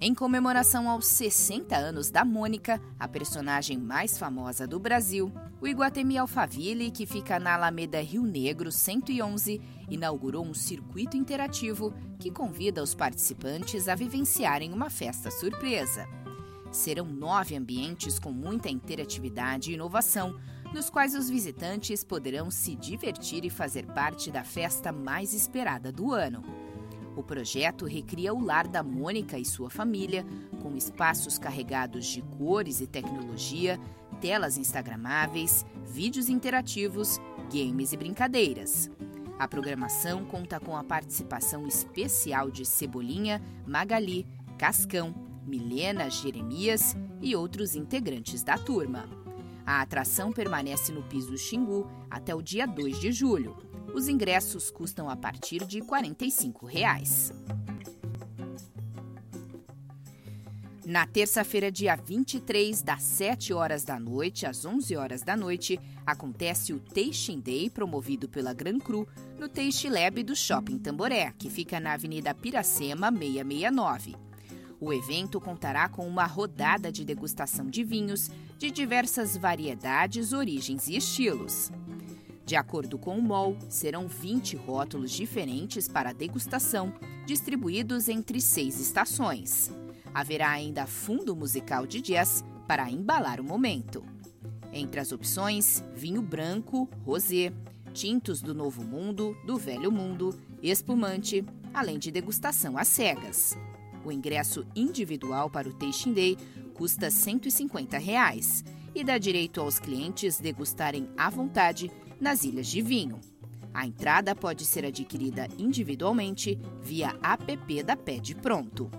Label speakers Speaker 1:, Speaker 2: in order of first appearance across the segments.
Speaker 1: Em comemoração aos 60 anos da Mônica, a personagem mais famosa do Brasil, o Iguatemi Alphaville, que fica na Alameda Rio Negro 111, inaugurou um circuito interativo que convida os participantes a vivenciarem uma festa surpresa. Serão nove ambientes com muita interatividade e inovação, nos quais os visitantes poderão se divertir e fazer parte da festa mais esperada do ano. O projeto recria o lar da Mônica e sua família, com espaços carregados de cores e tecnologia, telas instagramáveis, vídeos interativos, games e brincadeiras. A programação conta com a participação especial de Cebolinha, Magali, Cascão, Milena, Jeremias e outros integrantes da turma. A atração permanece no piso Xingu até o dia 2 de julho. Os ingressos custam a partir de 45 reais. Na terça-feira, dia 23, das 7 horas da noite às 11 horas da noite, acontece o Tasting Day, promovido pela Gran Cru, no Taste Lab do Shopping Tamboré, que fica na Avenida Piracema 669. O evento contará com uma rodada de degustação de vinhos de diversas variedades, origens e estilos. De acordo com o MOL, serão 20 rótulos diferentes para degustação, distribuídos entre seis estações. Haverá ainda fundo musical de jazz para embalar o momento. Entre as opções, vinho branco, rosé, tintos do Novo Mundo, do Velho Mundo, espumante, além de degustação às cegas. O ingresso individual para o Tasting Day custa 150 reais e dá direito aos clientes degustarem à vontade nas Ilhas de Vinho. A entrada pode ser adquirida individualmente via app da Pede Pronto.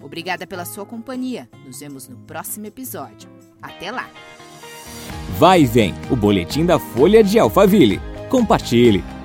Speaker 1: Obrigada pela sua companhia. Nos vemos no próximo episódio. Até lá!
Speaker 2: Vai e vem, o boletim da Folha de Alphaville. Compartilhe!